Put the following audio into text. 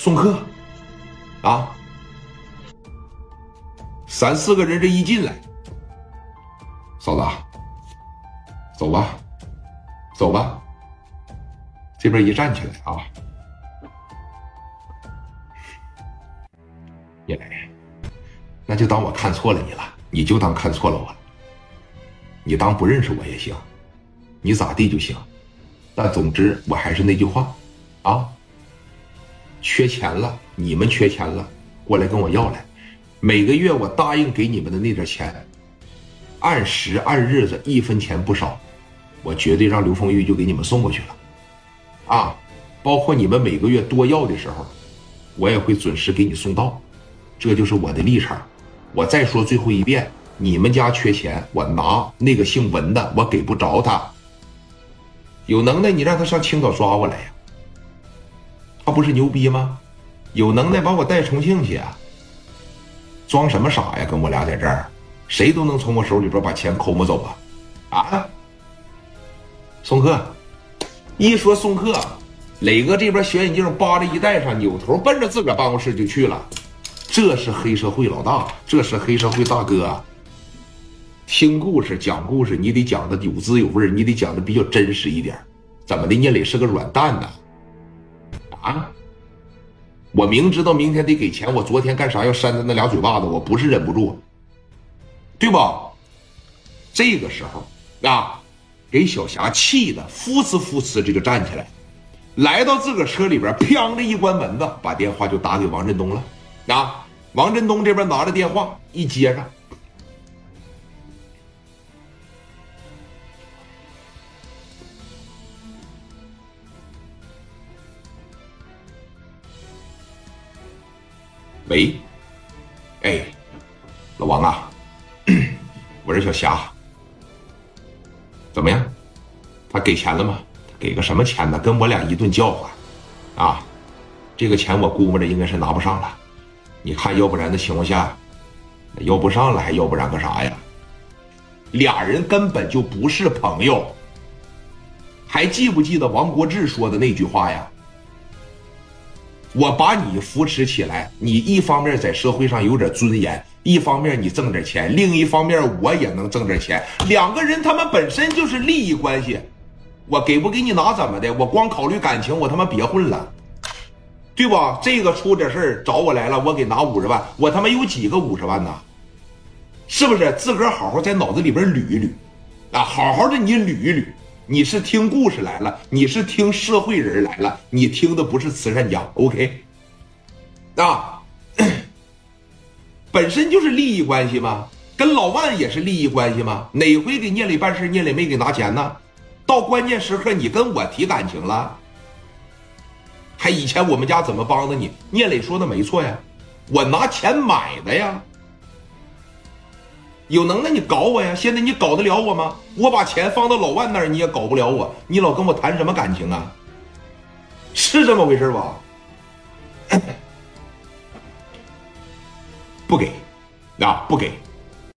送客。啊，三四个人这一进来，嫂子，走吧，走吧，这边一站起来啊，叶磊，那就当我看错了你了，你就当看错了我，你当不认识我也行，你咋地就行，但总之我还是那句话，啊。缺钱了，你们缺钱了，过来跟我要来。每个月我答应给你们的那点钱，按时按日子，一分钱不少，我绝对让刘凤玉就给你们送过去了。啊，包括你们每个月多要的时候，我也会准时给你送到。这就是我的立场。我再说最后一遍，你们家缺钱，我拿那个姓文的，我给不着他。有能耐你让他上青岛抓我来呀。他不是牛逼吗？有能耐把我带重庆去啊！装什么傻呀？跟我俩在这儿，谁都能从我手里边把钱抠摸走啊！啊！送客，一说送客，磊哥这边小眼镜扒着一戴上，扭头奔着自个儿办公室就去了。这是黑社会老大，这是黑社会大哥。听故事讲故事，你得讲的有滋有味你得讲的比较真实一点。怎么的？聂磊是个软蛋呢？啊我明知道明天得给钱，我昨天干啥要扇他那俩嘴巴子？我不是忍不住，对吧？这个时候啊，给小霞气的呼哧呼哧这个站起来，来到自个车里边，砰的一关门子，把电话就打给王振东了。啊，王振东这边拿着电话一接上。喂，哎，老王啊，我是小霞，怎么样？他给钱了吗？给个什么钱呢？跟我俩一顿叫唤，啊，这个钱我估摸着应该是拿不上了。你看，要不然的情况下，要不上了还要不然个啥呀？俩人根本就不是朋友。还记不记得王国志说的那句话呀？我把你扶持起来，你一方面在社会上有点尊严，一方面你挣点钱，另一方面我也能挣点钱。两个人他妈本身就是利益关系，我给不给你拿怎么的？我光考虑感情，我他妈别混了，对不？这个出点事找我来了，我给拿五十万，我他妈有几个五十万呢？是不是？自个儿好好在脑子里边捋一捋，啊，好好的你捋一捋。你是听故事来了，你是听社会人来了，你听的不是慈善家，OK？啊，本身就是利益关系吗？跟老万也是利益关系吗？哪回给聂磊办事，聂磊没给拿钱呢？到关键时刻，你跟我提感情了？还以前我们家怎么帮的你？聂磊说的没错呀，我拿钱买的呀。有能耐你搞我呀！现在你搞得了我吗？我把钱放到老万那儿，你也搞不了我。你老跟我谈什么感情啊？是这么回事吧？不给，啊，不给。